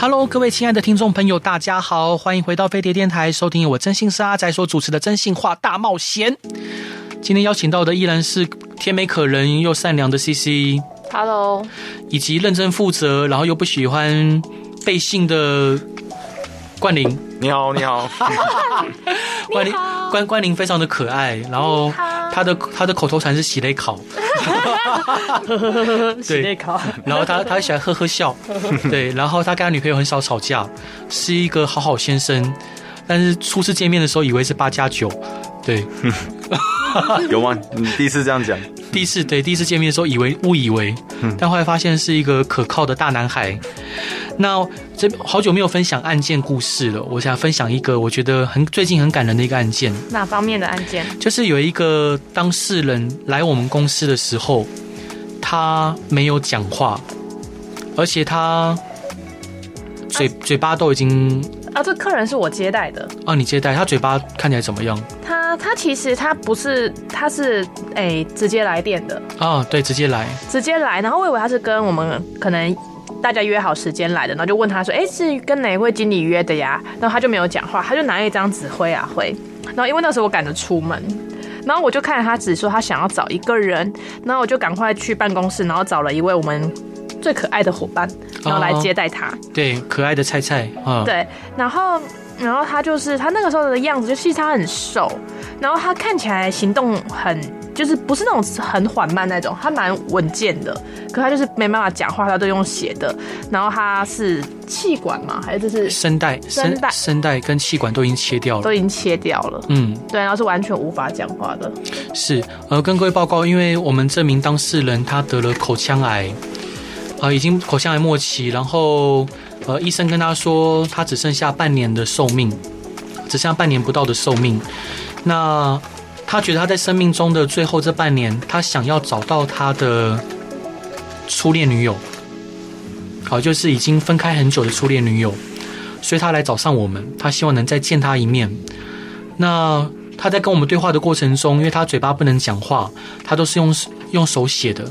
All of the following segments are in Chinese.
Hello，各位亲爱的听众朋友，大家好，欢迎回到飞碟电台，收听由我真心是阿仔所主持的《真心话大冒险》。今天邀请到的依然是甜美可人又善良的 CC。Hello，以及认真负责，然后又不喜欢背信的冠霖。你好，你好。冠霖，冠冠霖非常的可爱，然后他的他的口头禅是喜雷考。喜内考。然后他他喜欢呵呵笑。对，然后他跟他女朋友很少吵架，是一个好好先生。但是初次见面的时候，以为是八加九。对。有吗？你第一次这样讲？第一次对，第一次见面的时候以为误以为，但后来发现是一个可靠的大男孩。那这好久没有分享案件故事了，我想分享一个我觉得很最近很感人的一个案件。哪方面的案件？就是有一个当事人来我们公司的时候，他没有讲话，而且他嘴嘴巴都已经。啊，这客人是我接待的。哦，你接待他，嘴巴看起来怎么样？他他其实他不是，他是哎、欸、直接来电的。哦，对，直接来，直接来。然后我以为他是跟我们可能大家约好时间来的，然后就问他说：“哎、欸，是跟哪一位经理约的呀？”然后他就没有讲话，他就拿一张纸挥啊挥。然后因为那时候我赶着出门，然后我就看着他只说他想要找一个人，然后我就赶快去办公室，然后找了一位我们。最可爱的伙伴，然后来接待他。哦、对，可爱的菜菜啊。哦、对，然后，然后他就是他那个时候的样子，就其实他很瘦，然后他看起来行动很，就是不是那种很缓慢那种，他蛮稳健的。可他就是没办法讲话，他都用写的。然后他是气管嘛？还是就是声带？声带，声带跟气管都已经切掉了，都已经切掉了。嗯，对，然后是完全无法讲话的。是，呃，跟各位报告，因为我们这名当事人他得了口腔癌。呃，已经口腔癌末期，然后呃，医生跟他说，他只剩下半年的寿命，只剩下半年不到的寿命。那他觉得他在生命中的最后这半年，他想要找到他的初恋女友，好，就是已经分开很久的初恋女友，所以他来找上我们，他希望能再见他一面。那他在跟我们对话的过程中，因为他嘴巴不能讲话，他都是用用手写的。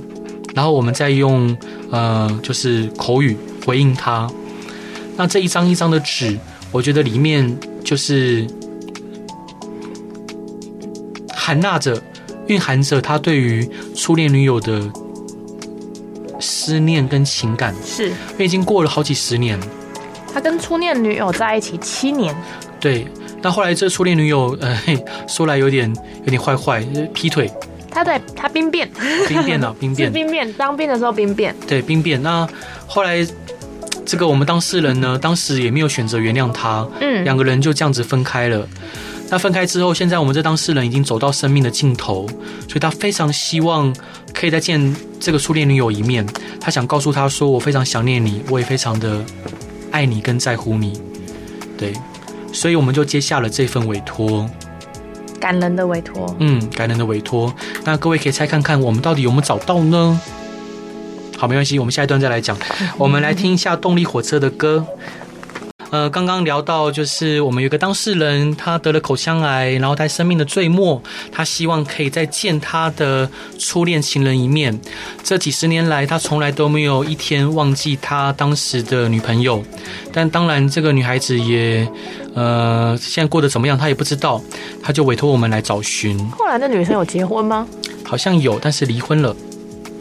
然后我们再用呃，就是口语回应他。那这一张一张的纸，我觉得里面就是含纳着、蕴含着他对于初恋女友的思念跟情感。是，因为已经过了好几十年。他跟初恋女友在一起七年。对，那后来这初恋女友，呃，说来有点有点坏坏，劈腿。他在他兵变，兵变了，兵变，兵变。当兵的时候兵变，对，兵变。那后来，这个我们当事人呢，当时也没有选择原谅他，嗯，两个人就这样子分开了。那分开之后，现在我们这当事人已经走到生命的尽头，所以他非常希望可以再见这个初恋女友一面。他想告诉他说：“我非常想念你，我也非常的爱你跟在乎你。”对，所以我们就接下了这份委托。感人的委托，嗯，感人的委托。那各位可以猜看看，我们到底有没有找到呢？好，没关系，我们下一段再来讲。我们来听一下动力火车的歌。呃，刚刚聊到就是我们有个当事人，他得了口腔癌，然后在生命的最末，他希望可以再见他的初恋情人一面。这几十年来，他从来都没有一天忘记他当时的女朋友。但当然，这个女孩子也呃，现在过得怎么样，他也不知道。他就委托我们来找寻。后来那女生有结婚吗？好像有，但是离婚了。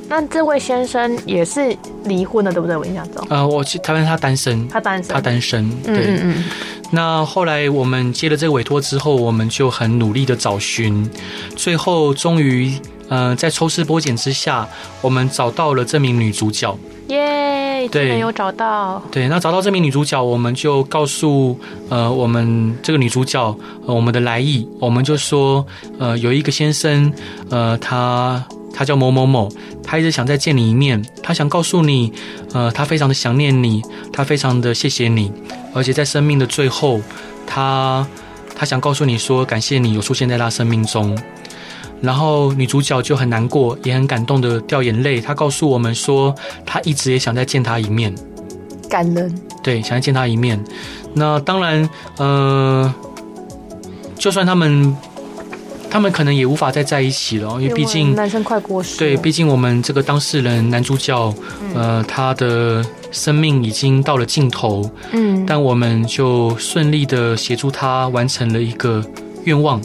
那这位先生也是离婚了，对不对？我印象中，呃，我去台湾，他单身，他单身，他单身，对。嗯，嗯嗯。那后来我们接了这个委托之后，我们就很努力的找寻，最后终于，呃，在抽丝剥茧之下，我们找到了这名女主角。耶，对，没有找到。对，那找到这名女主角，我们就告诉呃我们这个女主角，呃，我们的来意，我们就说，呃，有一个先生，呃，他。他叫某某某，他一直想再见你一面，他想告诉你，呃，他非常的想念你，他非常的谢谢你，而且在生命的最后，他他想告诉你说，感谢你有出现在他生命中。然后女主角就很难过，也很感动的掉眼泪。她告诉我们说，她一直也想再见他一面，感人。对，想再见他一面。那当然，呃，就算他们。他们可能也无法再在一起了，因为毕竟男生快过世。对，毕竟我们这个当事人男主角，呃，他的生命已经到了尽头。嗯，但我们就顺利的协助他完成了一个愿望。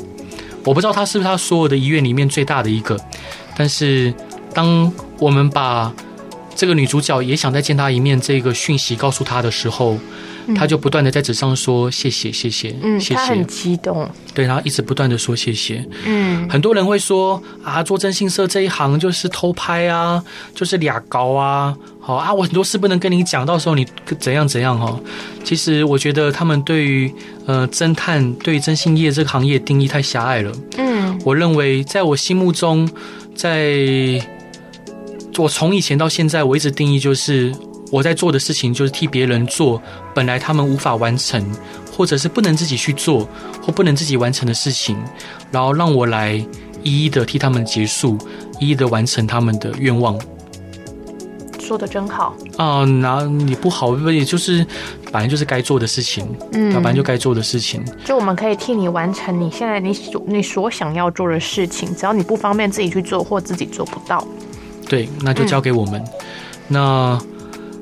我不知道他是不是他所有的遗愿里面最大的一个，但是当我们把这个女主角也想再见他一面这个讯息告诉他的时候。他就不断的在纸上说谢谢谢谢，嗯，谢谢，他很激动，对，然后一直不断的说谢谢，嗯，很多人会说啊，做征信社这一行就是偷拍啊，就是俩高啊，好啊，我很多事不能跟你讲，到时候你怎样怎样哦。其实我觉得他们对于呃侦探对于征信业这个行业定义太狭隘了，嗯，我认为在我心目中，在我从以前到现在，我一直定义就是。我在做的事情就是替别人做本来他们无法完成，或者是不能自己去做或不能自己完成的事情，然后让我来一一的替他们结束，一一的完成他们的愿望。说的真好啊！那你不好，也就是本来就是该做的事情，嗯，本来就该做的事情。就我们可以替你完成你现在你所你所想要做的事情，只要你不方便自己去做或自己做不到，对，那就交给我们。嗯、那。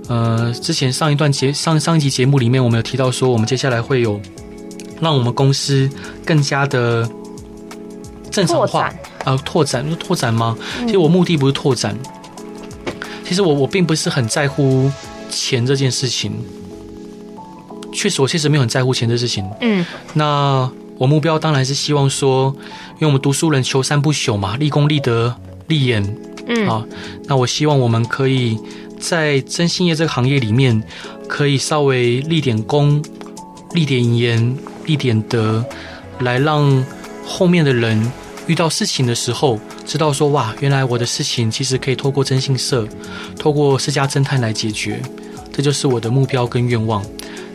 呃，之前上一段节上上一集节目里面，我们有提到说，我们接下来会有让我们公司更加的正常化，啊、呃，拓展，拓展吗？其实我目的不是拓展，嗯、其实我我并不是很在乎钱这件事情。确实，我确实没有很在乎钱的事情。嗯，那我目标当然是希望说，因为我们读书人求三不朽嘛，立功、立德、立言。嗯，啊，那我希望我们可以。在征信业这个行业里面，可以稍微立点功、立点言、立点德，来让后面的人遇到事情的时候，知道说哇，原来我的事情其实可以透过征信社、透过私家侦探来解决，这就是我的目标跟愿望。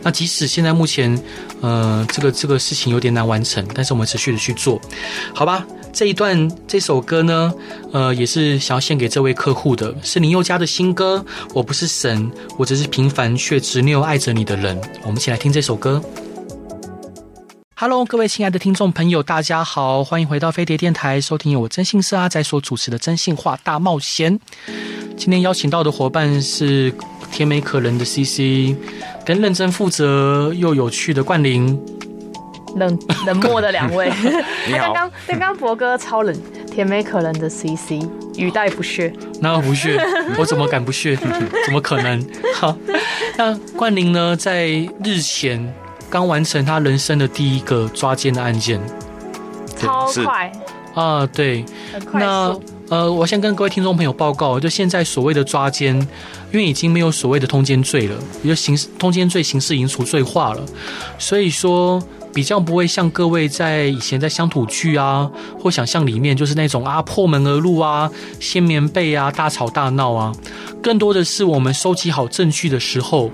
那即使现在目前，呃，这个这个事情有点难完成，但是我们持续的去做，好吧？这一段这首歌呢，呃，也是想要献给这位客户的，是林宥嘉的新歌。我不是神，我只是平凡却执拗爱着你的人。我们一起来听这首歌。Hello，各位亲爱的听众朋友，大家好，欢迎回到飞碟电台，收听由我真心社阿仔所主持的《真心话大冒险》。今天邀请到的伙伴是甜美可人的 CC，跟认真负责又有趣的冠霖。冷冷漠的两位，你好。刚刚刚刚博哥超冷，甜美可人的 CC 语带不屑，那不屑？我怎么敢不屑？怎么可能？好，那冠霖呢，在日前刚完成他人生的第一个抓奸的案件，超快啊！对，那呃，我先跟各位听众朋友报告，就现在所谓的抓奸，因为已经没有所谓的通奸罪了，也就刑事通奸罪刑事已经除罪化了，所以说。比较不会像各位在以前在乡土剧啊，或想象里面就是那种啊破门而入啊，掀棉被啊，大吵大闹啊，更多的是我们收集好证据的时候，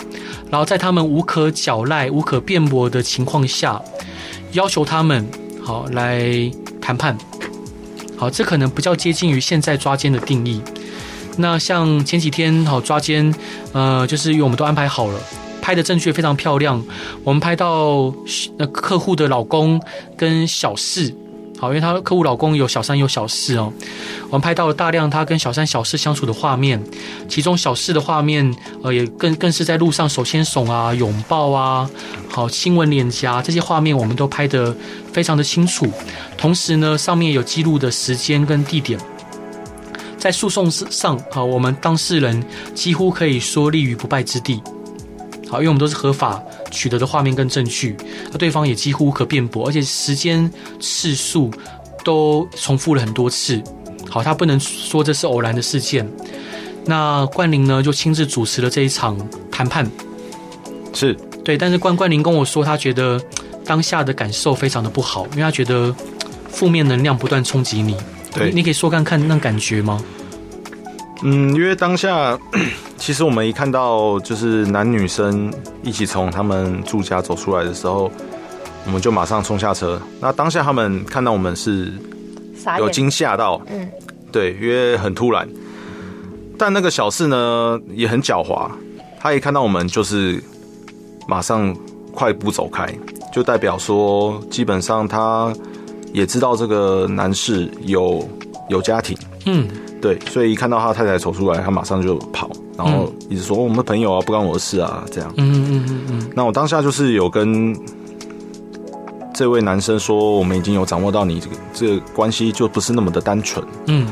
然后在他们无可狡赖、无可辩驳的情况下，要求他们好来谈判。好，这可能比较接近于现在抓奸的定义。那像前几天好抓奸，呃，就是因为我们都安排好了。拍的正确非常漂亮，我们拍到那客户的老公跟小四，好，因为他客户老公有小三有小四哦，我们拍到了大量他跟小三小四相处的画面，其中小四的画面，呃，也更更是在路上手牵手啊、拥抱啊，好亲吻脸颊这些画面，我们都拍得非常的清楚，同时呢，上面有记录的时间跟地点，在诉讼上，好，我们当事人几乎可以说立于不败之地。好，因为我们都是合法取得的画面跟证据，那对方也几乎无可辩驳，而且时间次数都重复了很多次。好，他不能说这是偶然的事件。那冠霖呢，就亲自主持了这一场谈判。是对，但是冠冠霖跟我说，他觉得当下的感受非常的不好，因为他觉得负面能量不断冲击你。对，你，你可以说看看那感觉吗？嗯，因为当下。其实我们一看到就是男女生一起从他们住家走出来的时候，我们就马上冲下车。那当下他们看到我们是有惊吓到，嗯，对，因为很突然。但那个小四呢也很狡猾，他一看到我们就是马上快步走开，就代表说基本上他也知道这个男士有有家庭，嗯，对，所以一看到他太太走出来，他马上就跑。然后一直说我们的朋友啊，不关我的事啊，这样。嗯嗯嗯嗯。那我当下就是有跟这位男生说，我们已经有掌握到你这个这个关系就不是那么的单纯。嗯。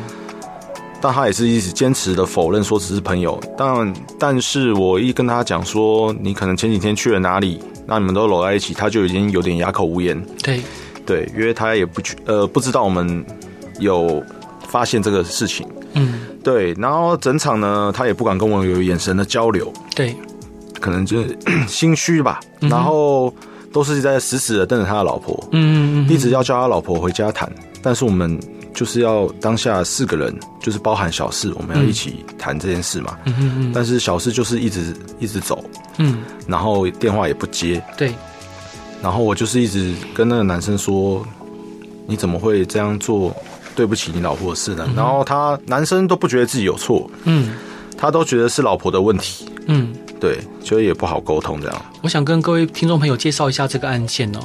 但他也是一直坚持的否认说只是朋友。但但是我一跟他讲说，你可能前几天去了哪里，那你们都搂在一起，他就已经有点哑口无言。对对，因为他也不去呃不知道我们有发现这个事情。嗯。对，然后整场呢，他也不敢跟我有眼神的交流。对，可能就是 心虚吧。嗯、然后都是在死死的瞪着他的老婆。嗯，嗯，嗯一直要叫他老婆回家谈。但是我们就是要当下四个人，就是包含小四，我们要一起谈这件事嘛。嗯嗯嗯。但是小四就是一直一直走。嗯。然后电话也不接。对。然后我就是一直跟那个男生说：“你怎么会这样做？”对不起，你老婆的事呢？然后他男生都不觉得自己有错，嗯，他都觉得是老婆的问题，嗯，对，所以也不好沟通这样。我想跟各位听众朋友介绍一下这个案件哦。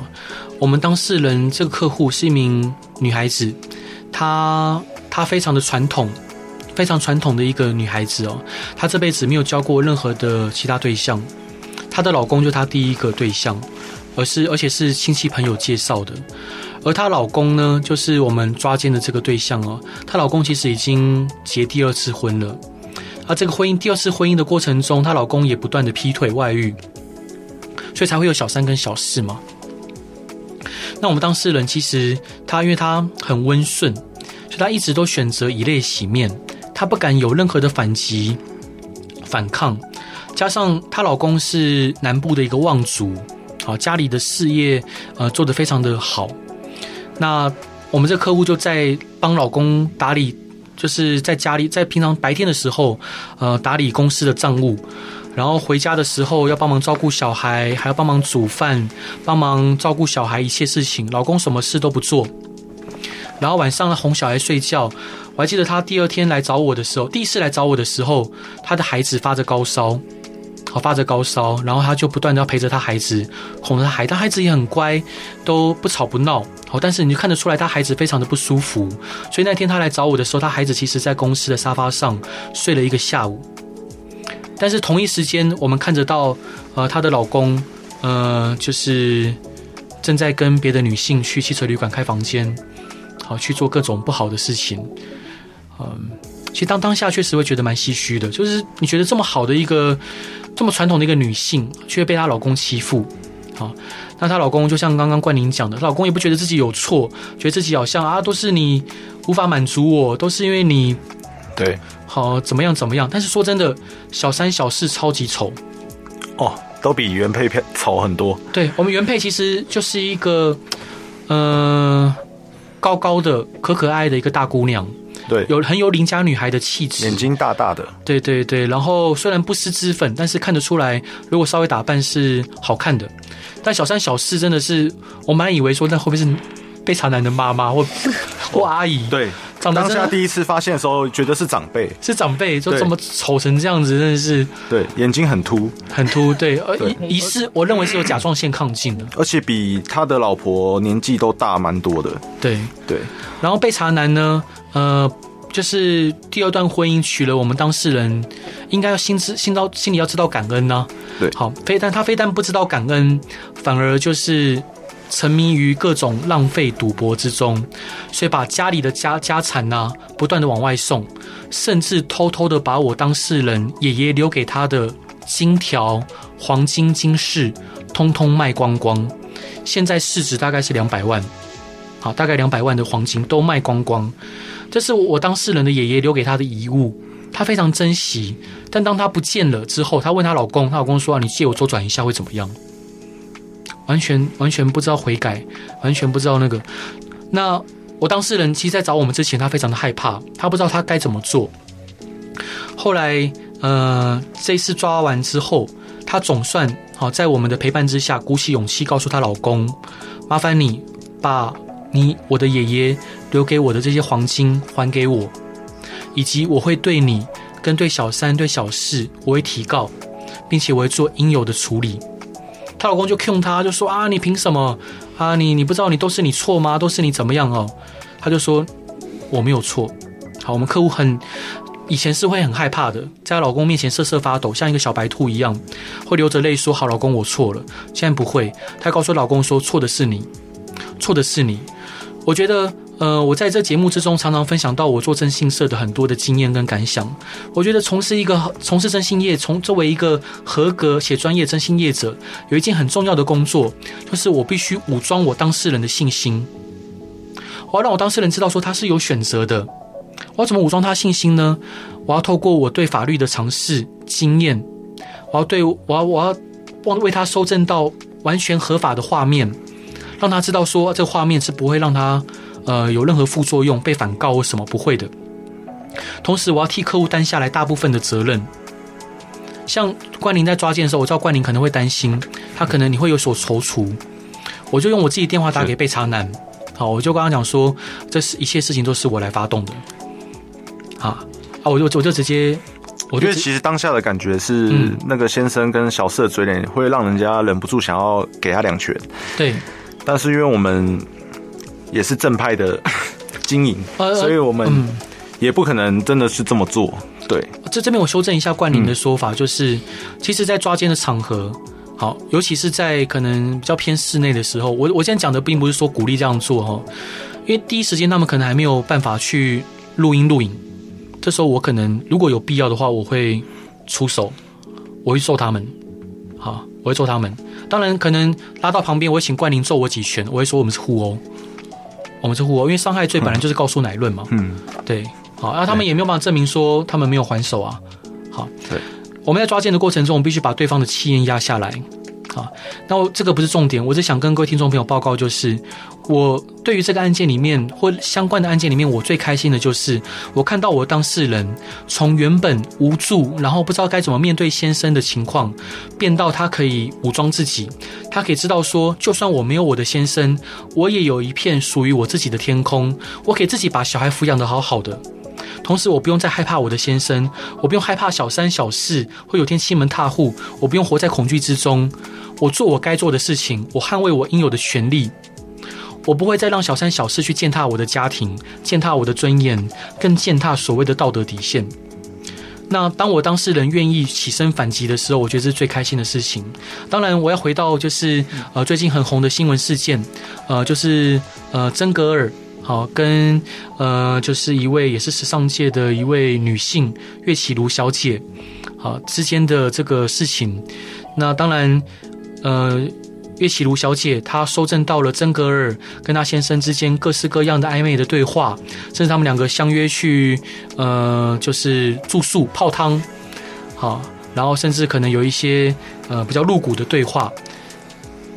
我们当事人这个客户是一名女孩子，她她非常的传统，非常传统的一个女孩子哦。她这辈子没有交过任何的其他对象，她的老公就她第一个对象，而是而且是亲戚朋友介绍的。而她老公呢，就是我们抓奸的这个对象哦。她老公其实已经结第二次婚了，而这个婚姻第二次婚姻的过程中，她老公也不断的劈腿外遇，所以才会有小三跟小四嘛。那我们当事人其实她因为她很温顺，所以她一直都选择以泪洗面，她不敢有任何的反击反抗，加上她老公是南部的一个望族，好，家里的事业呃做得非常的好。那我们这客户就在帮老公打理，就是在家里，在平常白天的时候，呃，打理公司的账务，然后回家的时候要帮忙照顾小孩，还要帮忙煮饭，帮忙照顾小孩一切事情。老公什么事都不做，然后晚上哄小孩睡觉。我还记得他第二天来找我的时候，第一次来找我的时候，他的孩子发着高烧。发着高烧，然后他就不断的要陪着他孩子，哄着他孩，他孩子也很乖，都不吵不闹。好，但是你就看得出来，他孩子非常的不舒服。所以那天他来找我的时候，他孩子其实在公司的沙发上睡了一个下午。但是同一时间，我们看得到，呃，她的老公，呃，就是正在跟别的女性去汽车旅馆开房间，好去做各种不好的事情，嗯、其实当当下确实会觉得蛮唏嘘的，就是你觉得这么好的一个这么传统的一个女性，却被她老公欺负，好，那她老公就像刚刚冠霖讲的，她老公也不觉得自己有错，觉得自己好像啊都是你无法满足我，都是因为你对，好怎么样怎么样，但是说真的，小三小四超级丑哦，都比原配偏丑很多。对，我们原配其实就是一个呃高高的可可爱爱的一个大姑娘。对，有很有邻家女孩的气质，眼睛大大的。对对对，然后虽然不施脂粉，但是看得出来，如果稍微打扮是好看的。但小三小四真的是，我蛮以为说那会不会是被查男的妈妈或 或阿姨？对，长当下第一次发现的时候，觉得是长辈，是长辈，就这么丑成这样子，真的是。对，眼睛很凸，很凸。对，而疑似我认为是有甲状腺亢进的，而且比他的老婆年纪都大蛮多的。对对，然后被查男呢？呃，就是第二段婚姻娶了我们当事人，应该要心知心到心里要知道感恩呢、啊。对，好，非但他非但不知道感恩，反而就是沉迷于各种浪费赌博之中，所以把家里的家家产呐、啊，不断的往外送，甚至偷偷的把我当事人爷爷留给他的金条、黄金、金饰，通通卖光光，现在市值大概是两百万，好，大概两百万的黄金都卖光光。这是我当事人的爷爷留给他的遗物，他非常珍惜。但当他不见了之后，他问他老公，他老公说：“，你借我周转一下会怎么样？”完全完全不知道悔改，完全不知道那个。那我当事人其实，在找我们之前，他非常的害怕，他不知道他该怎么做。后来，呃，这次抓完之后，他总算好在我们的陪伴之下，鼓起勇气告诉她老公：“麻烦你把你我的爷爷留给我的这些黄金还给我，以及我会对你跟对小三对小四我会提告，并且我会做应有的处理。她老公就 Q 她，就说啊，你凭什么啊？你你不知道你都是你错吗？都是你怎么样哦？她就说我没有错。好，我们客户很。以前是会很害怕的，在老公面前瑟瑟发抖，像一个小白兔一样，会流着泪说：“好，老公，我错了。”现在不会，她告诉老公说：“错的是你，错的是你。”我觉得，呃，我在这节目之中常常分享到我做征信社的很多的经验跟感想。我觉得从事一个从事征信业，从作为一个合格且专业征信业者，有一件很重要的工作，就是我必须武装我当事人的信心，我要让我当事人知道说他是有选择的。我要怎么武装他信心呢？我要透过我对法律的尝试经验，我要对我要我要为为他搜证到完全合法的画面，让他知道说这个画面是不会让他呃有任何副作用，被反告或什么不会的。同时，我要替客户担下来大部分的责任。像冠霖在抓奸的时候，我知道冠霖可能会担心，他可能你会有所踌躇，我就用我自己电话打给被查男，好，我就跟他讲说，这是一切事情都是我来发动的。啊啊！我就我就直接，我觉得其实当下的感觉是，那个先生跟小四的嘴脸会让人家忍不住想要给他两拳。对，但是因为我们也是正派的 经营，所以我们也不可能真的是这么做。对，这这边我修正一下冠霖的说法，就是其实，在抓奸的场合，好，尤其是在可能比较偏室内的时候，我我现在讲的并不是说鼓励这样做哈，因为第一时间他们可能还没有办法去录音录影。这时候我可能如果有必要的话，我会出手，我会揍他们，好，我会揍他们。当然，可能拉到旁边，我会请冠霖揍我几拳，我会说我们是互殴，我们是互殴，因为伤害罪本来就是告诉乃论嘛。嗯，对，好，然后他们也没有办法证明说他们没有还手啊。好，对，我们在抓奸的过程中，我们必须把对方的气焰压下来。啊，那我这个不是重点，我只想跟各位听众朋友报告，就是我对于这个案件里面或相关的案件里面，我最开心的就是我看到我当事人从原本无助，然后不知道该怎么面对先生的情况，变到他可以武装自己，他可以知道说，就算我没有我的先生，我也有一片属于我自己的天空，我可以自己把小孩抚养的好好的。同时，我不用再害怕我的先生，我不用害怕小三小四会有天欺门踏户，我不用活在恐惧之中。我做我该做的事情，我捍卫我应有的权利。我不会再让小三小四去践踏我的家庭，践踏我的尊严，更践踏所谓的道德底线。那当我当事人愿意起身反击的时候，我觉得是最开心的事情。当然，我要回到就是呃最近很红的新闻事件，呃就是呃曾格尔。好，跟呃，就是一位也是时尚界的一位女性岳启儒小姐，好之间的这个事情。那当然，呃，岳启儒小姐她收证到了曾格尔跟她先生之间各式各样的暧昧的对话，甚至他们两个相约去呃，就是住宿泡汤，好，然后甚至可能有一些呃比较露骨的对话。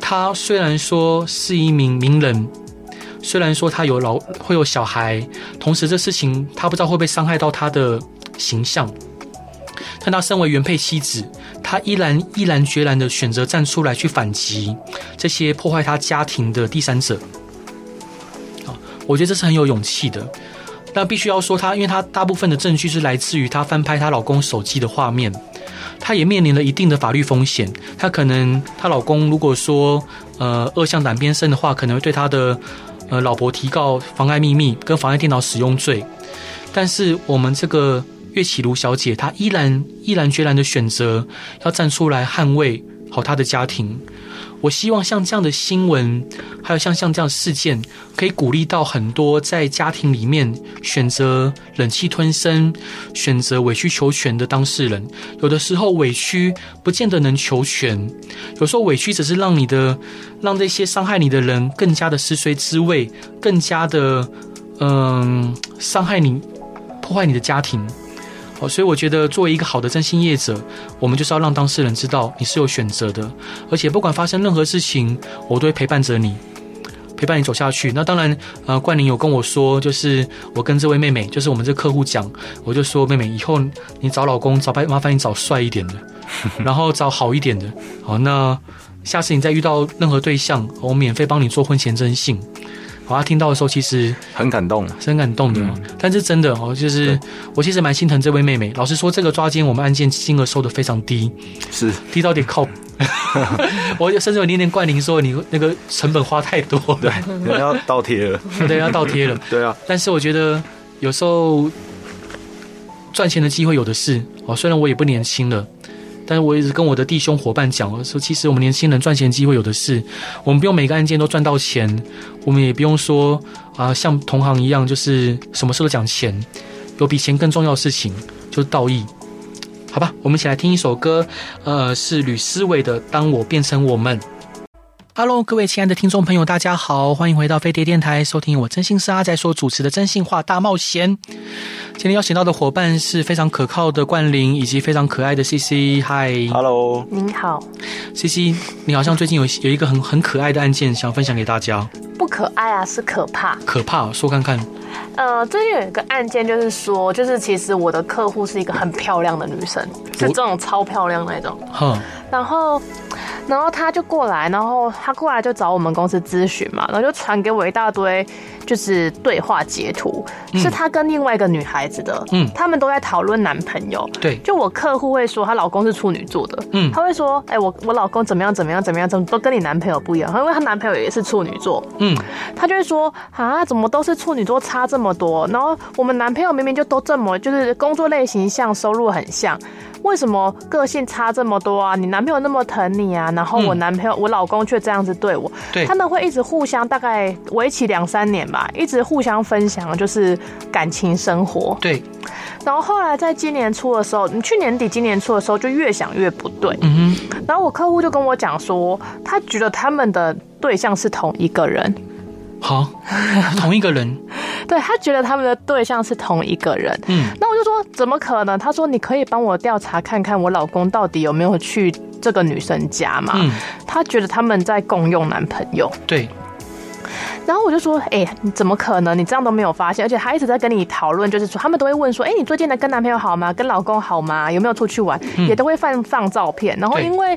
她虽然说是一名名人。虽然说他有老会有小孩，同时这事情他不知道会不会伤害到他的形象，但他身为原配妻子，他依然毅然决然的选择站出来去反击这些破坏他家庭的第三者。啊，我觉得这是很有勇气的。那必须要说他，因为他大部分的证据是来自于他翻拍她老公手机的画面，他也面临了一定的法律风险。他可能她老公如果说呃恶向胆边生的话，可能会对他的。呃，老婆提告妨碍秘密跟妨碍电脑使用罪，但是我们这个岳绮如小姐，她依然毅然决然的选择要站出来捍卫好她的家庭。我希望像这样的新闻，还有像像这样的事件，可以鼓励到很多在家庭里面选择忍气吞声、选择委曲求全的当事人。有的时候委屈不见得能求全，有时候委屈只是让你的、让这些伤害你的人更加的食髓知味，更加的嗯伤害你、破坏你的家庭。哦，所以我觉得作为一个好的征信业者，我们就是要让当事人知道你是有选择的，而且不管发生任何事情，我都会陪伴着你，陪伴你走下去。那当然，呃，冠霖有跟我说，就是我跟这位妹妹，就是我们这客户讲，我就说妹妹，以后你找老公找白，麻烦你找帅一点的，然后找好一点的。好，那下次你再遇到任何对象，我免费帮你做婚前征信。好，他听到的时候其实很感动，是很感动的。嗯、但是真的哦，就是我其实蛮心疼这位妹妹。老实说，这个抓奸我们案件金额收的非常低，是低到点靠。我甚至有念念冠霖说，你那个成本花太多，对，人要倒贴了，对，要倒贴了，对啊。但是我觉得有时候赚钱的机会有的是哦，虽然我也不年轻了。但是我一直跟我的弟兄伙伴讲，说其实我们年轻人赚钱机会有的是，我们不用每个案件都赚到钱，我们也不用说啊、像同行一样，就是什么事都讲钱，有比钱更重要的事情，就是道义。好吧，我们一起来听一首歌，呃，是吕思纬的《当我变成我们》。Hello，各位亲爱的听众朋友，大家好，欢迎回到飞碟电台，收听我真心是阿仔所主持的真心话大冒险。今天邀请到的伙伴是非常可靠的冠霖，以及非常可爱的 CC。Hi，Hello，您好，CC，你好像最近有有一个很很可爱的案件想分享给大家。不可爱啊，是可怕。可怕，说看看。呃，最近有一个案件，就是说，就是其实我的客户是一个很漂亮的女生，是这种超漂亮那种。哼。然后。然后他就过来，然后他过来就找我们公司咨询嘛，然后就传给我一大堆，就是对话截图，嗯、是他跟另外一个女孩子的，嗯，他们都在讨论男朋友，对，就我客户会说她老公是处女座的，嗯，他会说，哎，我我老公怎么样怎么样怎么样，怎么都跟你男朋友不一样，因为她男朋友也是处女座，嗯，他就会说啊，怎么都是处女座差这么多，然后我们男朋友明明就都这么，就是工作类型像，收入很像。为什么个性差这么多啊？你男朋友那么疼你啊，然后我男朋友、嗯、我老公却这样子对我。对，他们会一直互相大概为期两三年吧，一直互相分享就是感情生活。对，然后后来在今年初的时候，你去年底今年初的时候就越想越不对。嗯哼，然后我客户就跟我讲说，他觉得他们的对象是同一个人。好，同一个人，对，他觉得他们的对象是同一个人。嗯，那我就说怎么可能？他说，你可以帮我调查看看我老公到底有没有去这个女生家嘛？嗯，他觉得他们在共用男朋友。对，然后我就说，哎、欸，你怎么可能？你这样都没有发现？而且他一直在跟你讨论，就是说他们都会问说，哎、欸，你最近的跟男朋友好吗？跟老公好吗？有没有出去玩？嗯、也都会放放照片。然后因为。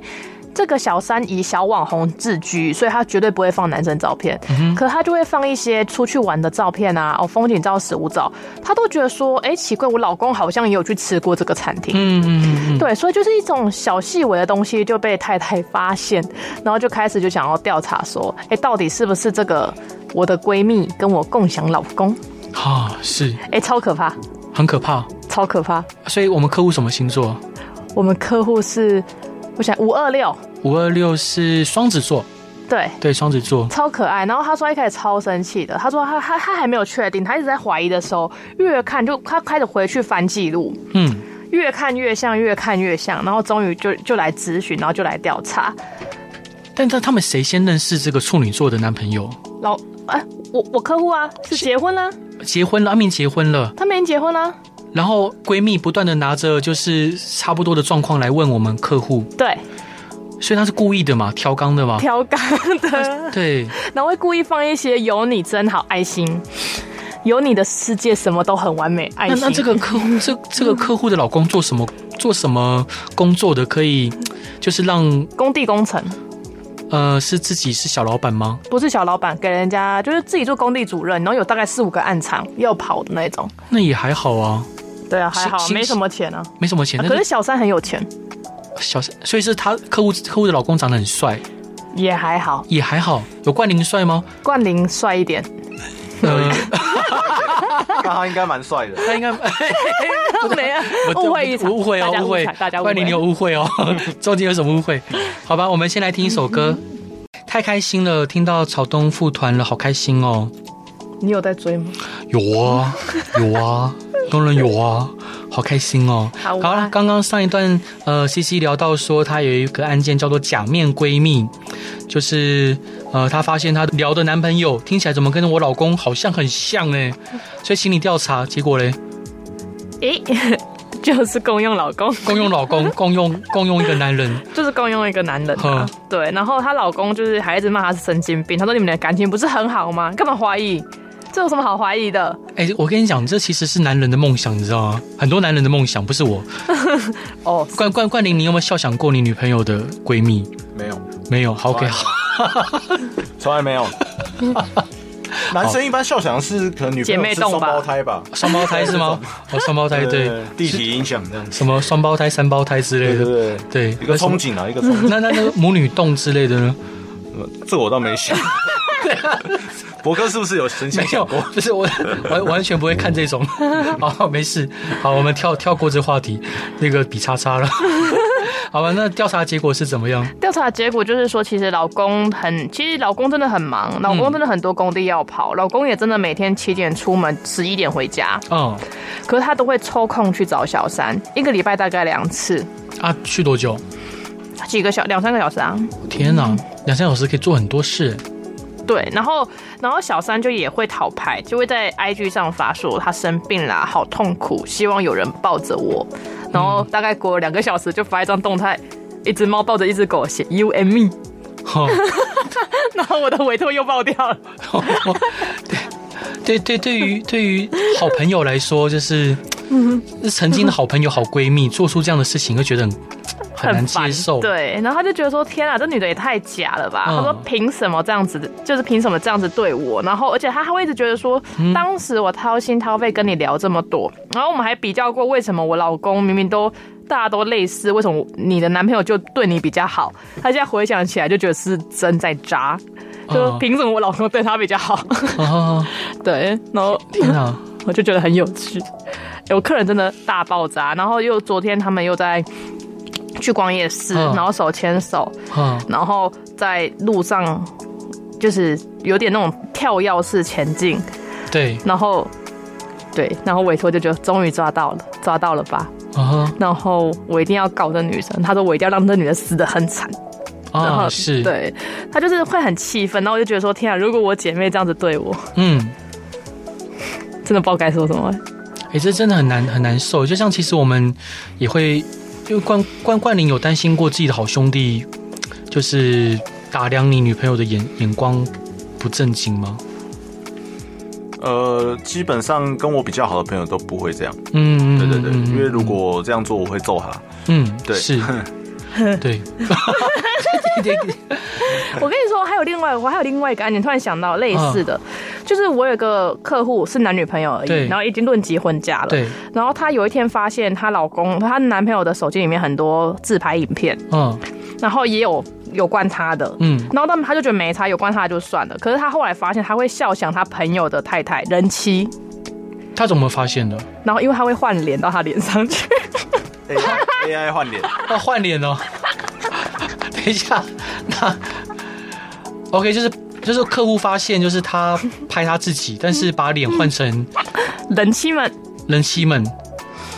这个小三以小网红自居，所以他绝对不会放男生照片，嗯、可他就会放一些出去玩的照片啊，哦，风景照、食物照，他都觉得说，哎，奇怪，我老公好像也有去吃过这个餐厅，嗯嗯嗯，对，所以就是一种小细微的东西就被太太发现，然后就开始就想要调查说，哎，到底是不是这个我的闺蜜跟我共享老公？啊，是，哎，超可怕，很可怕，超可怕。所以我们客户什么星座？我们客户是。我想五二六，五二六是双子座，对。对，双子座。超可爱。然后他说一开始超生气的，他说他他他还没有确定，他一直在怀疑的时候，越看就他开始回去翻记录，嗯，越看越像，越看越像，然后终于就就来咨询，然后就来调查。但他他们谁先认识这个处女座的男朋友？老哎，我我客户啊，是结婚了，结婚了，阿明结婚了，他们已经结婚了。然后闺蜜不断的拿着就是差不多的状况来问我们客户，对，所以他是故意的嘛，调缸的嘛，调缸的，对，然后会故意放一些有你真好爱心，有你的世界什么都很完美爱心。那那这个客户这这个客户的老公做什么做什么工作的？可以就是让工地工程，呃，是自己是小老板吗？不是小老板，给人家就是自己做工地主任，然后有大概四五个暗场要跑的那种，那也还好啊。对啊，还好，没什么钱啊，没什么钱。可是小三很有钱，小三，所以是他客户客户的老公长得很帅，也还好，也还好。有冠霖帅吗？冠霖帅一点，那 他应该蛮帅的，他应该 没啊，误会一场，误会哦，误会，大家冠霖你有误会哦，中间有什么误会？好吧，我们先来听一首歌，太开心了，听到草东复团了，好开心哦。你有在追吗？有啊，有啊。当然有啊，好开心哦！好了，啊，刚刚上一段呃，CC 聊到说，她有一个案件叫做假面闺蜜，就是呃，她发现她聊的男朋友听起来怎么跟我老公好像很像哎，所以请你调查，结果嘞？诶，就是共用老公，共用老公，共用共用一个男人，就是共用一个男人啊。对，然后她老公就是还一直骂她是神经病，他说你们的感情不是很好吗？干嘛怀疑？这有什么好怀疑的？哎、欸，我跟你讲，这其实是男人的梦想，你知道吗？很多男人的梦想，不是我。哦，冠冠冠霖，你有没有笑想过你女朋友的闺蜜？没有，没有，OK，好，从来没有。男生一般笑想是可能女朋友是双胞胎吧？双胞胎是吗？哦，双胞胎对，地体影响这样。什么双胞胎、三胞胎之类的？对对，一个憧憬啊，一个憧憬。那那那个母女洞之类的呢？这我倒没想。博哥是不是有神仙想过？不是我 完完全不会看这种。好，没事。好，我们跳跳过这话题，那个比叉叉了。好吧，那调查结果是怎么样？调查结果就是说，其实老公很，其实老公真的很忙，老公真的很多工地要跑，嗯、老公也真的每天七点出门，十一点回家。嗯，可是他都会抽空去找小三，一个礼拜大概两次。啊，去多久？几个小两三个小时啊？天哪，两三个小时可以做很多事。对，然后然后小三就也会讨牌，就会在 IG 上发说他生病了，好痛苦，希望有人抱着我。然后大概过了两个小时，就发一张动态，一只猫抱着一只狗，写 You and me。然后我的委托又爆掉了。对对对，对于对于好朋友来说，就是曾经的好朋友、好闺蜜做出这样的事情，会觉得很。很难接受，对，然后他就觉得说：“天啊，这女的也太假了吧！”嗯、他说：“凭什么这样子？就是凭什么这样子对我？”然后，而且他还会一直觉得说：“嗯、当时我掏心掏肺跟你聊这么多，然后我们还比较过，为什么我老公明明都大家都类似，为什么你的男朋友就对你比较好？”他现在回想起来就觉得是真在渣，就凭什么我老公对他比较好？哦、对，然后天啊，我就觉得很有趣。有客人真的大爆炸，然后又昨天他们又在。去逛夜市，然后手牵手，然后在路上就是有点那种跳跃式前进，对，然后对，然后委托就觉得终于抓到了，抓到了吧，然后我一定要告这女生，他说我一定要让这女的死的很惨，然后是，对，他就是会很气愤，然后我就觉得说天啊，如果我姐妹这样子对我，嗯，真的不知道该说什么，哎，这真的很难很难受，就像其实我们也会。因为关关冠霖有担心过自己的好兄弟，就是打量你女朋友的眼眼光不正经吗？呃，基本上跟我比较好的朋友都不会这样。嗯，对对对，因为如果这样做，我会揍他。嗯，对，是。对，我跟你说，还有另外，我还有另外一个案件，突然想到类似的，就是我有个客户是男女朋友而已，然后已经论及婚嫁了，对，然后她有一天发现她老公，她男朋友的手机里面很多自拍影片，嗯，然后也有有关她的，嗯，然后他们他就觉得没差，有关他就算了，可是他后来发现他会笑想他朋友的太太人妻，他怎么发现的？然后因为他会换脸到他脸上去。AI 换脸，要 换脸哦。等一下，那 OK，就是就是客户发现，就是他拍他自己，但是把脸换成人妻们，人妻们，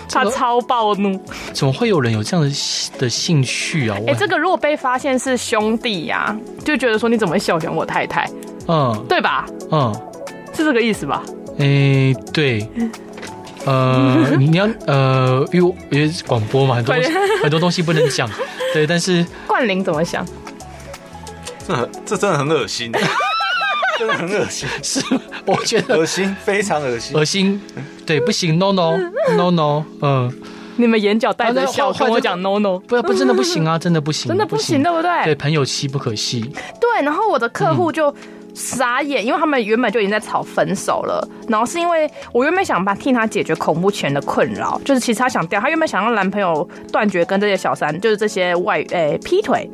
他超暴怒。怎么会有人有这样的的兴趣啊？哎、欸，这个如果被发现是兄弟呀、啊，就觉得说你怎么会笑想我太太？嗯，对吧？嗯，是这个意思吧？哎、欸，对。呃，你 你要呃，因为因为广播嘛，很多很多东西不能讲，对，但是 冠霖怎么想？这很这真的很恶心，真的很恶心，是我觉得恶心，非常恶心，恶心，对，不行，no no no no，嗯，你们眼角带着笑跟我讲 no no，不不真的不行啊，真的不行，真的不行，对不对？对，朋友妻不可戏，对，然后我的客户就。傻眼，因为他们原本就已经在吵分手了，然后是因为我原本想把替他解决恐怖前的困扰，就是其实他想掉，他原本想让男朋友断绝跟这些小三，就是这些外诶、欸、劈腿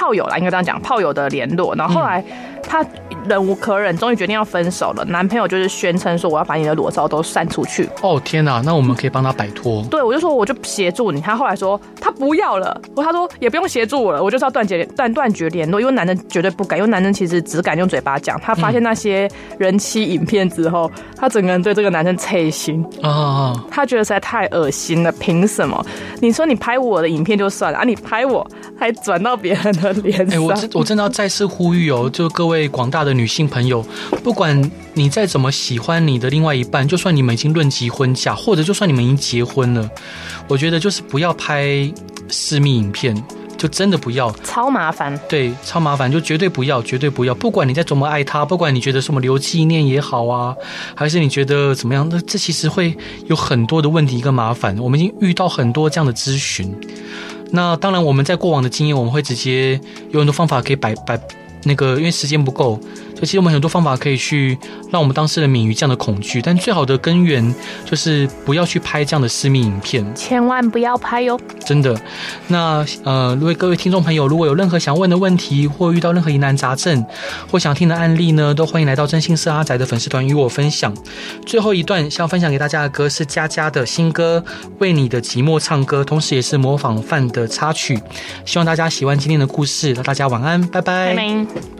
炮友啦，应该这样讲，炮友的联络，然后后来他。忍无可忍，终于决定要分手了。男朋友就是宣称说：“我要把你的裸照都删出去。”哦天哪！那我们可以帮他摆脱。对，我就说我就协助你。他后来说他不要了，我他说也不用协助我了，我就是要断绝断断绝联络。因为男人绝对不敢，因为男人其实只敢用嘴巴讲。他发现那些人妻影片之后，嗯、他整个人对这个男生刺心啊！他觉得实在太恶心了。凭什么？你说你拍我的影片就算了啊，你拍我还转到别人的脸上？哎、欸，我真我真的要再次呼吁哦，就各位广大的。女性朋友，不管你再怎么喜欢你的另外一半，就算你们已经论及婚嫁，或者就算你们已经结婚了，我觉得就是不要拍私密影片，就真的不要，超麻烦。对，超麻烦，就绝对不要，绝对不要。不管你在怎么爱他，不管你觉得什么留纪念也好啊，还是你觉得怎么样，那这其实会有很多的问题跟麻烦。我们已经遇到很多这样的咨询。那当然，我们在过往的经验，我们会直接有很多方法可以摆摆那个，因为时间不够。所以其实我们很多方法可以去让我们当事人免于这样的恐惧，但最好的根源就是不要去拍这样的私密影片，千万不要拍哟！真的。那呃，如果各位听众朋友如果有任何想问的问题，或遇到任何疑难杂症，或想听的案例呢，都欢迎来到真心社阿宅的粉丝团与我分享。最后一段想分享给大家的歌是佳佳的新歌《为你的寂寞唱歌》，同时也是模仿范的插曲。希望大家喜欢今天的故事，那大家晚安，拜拜。拜拜。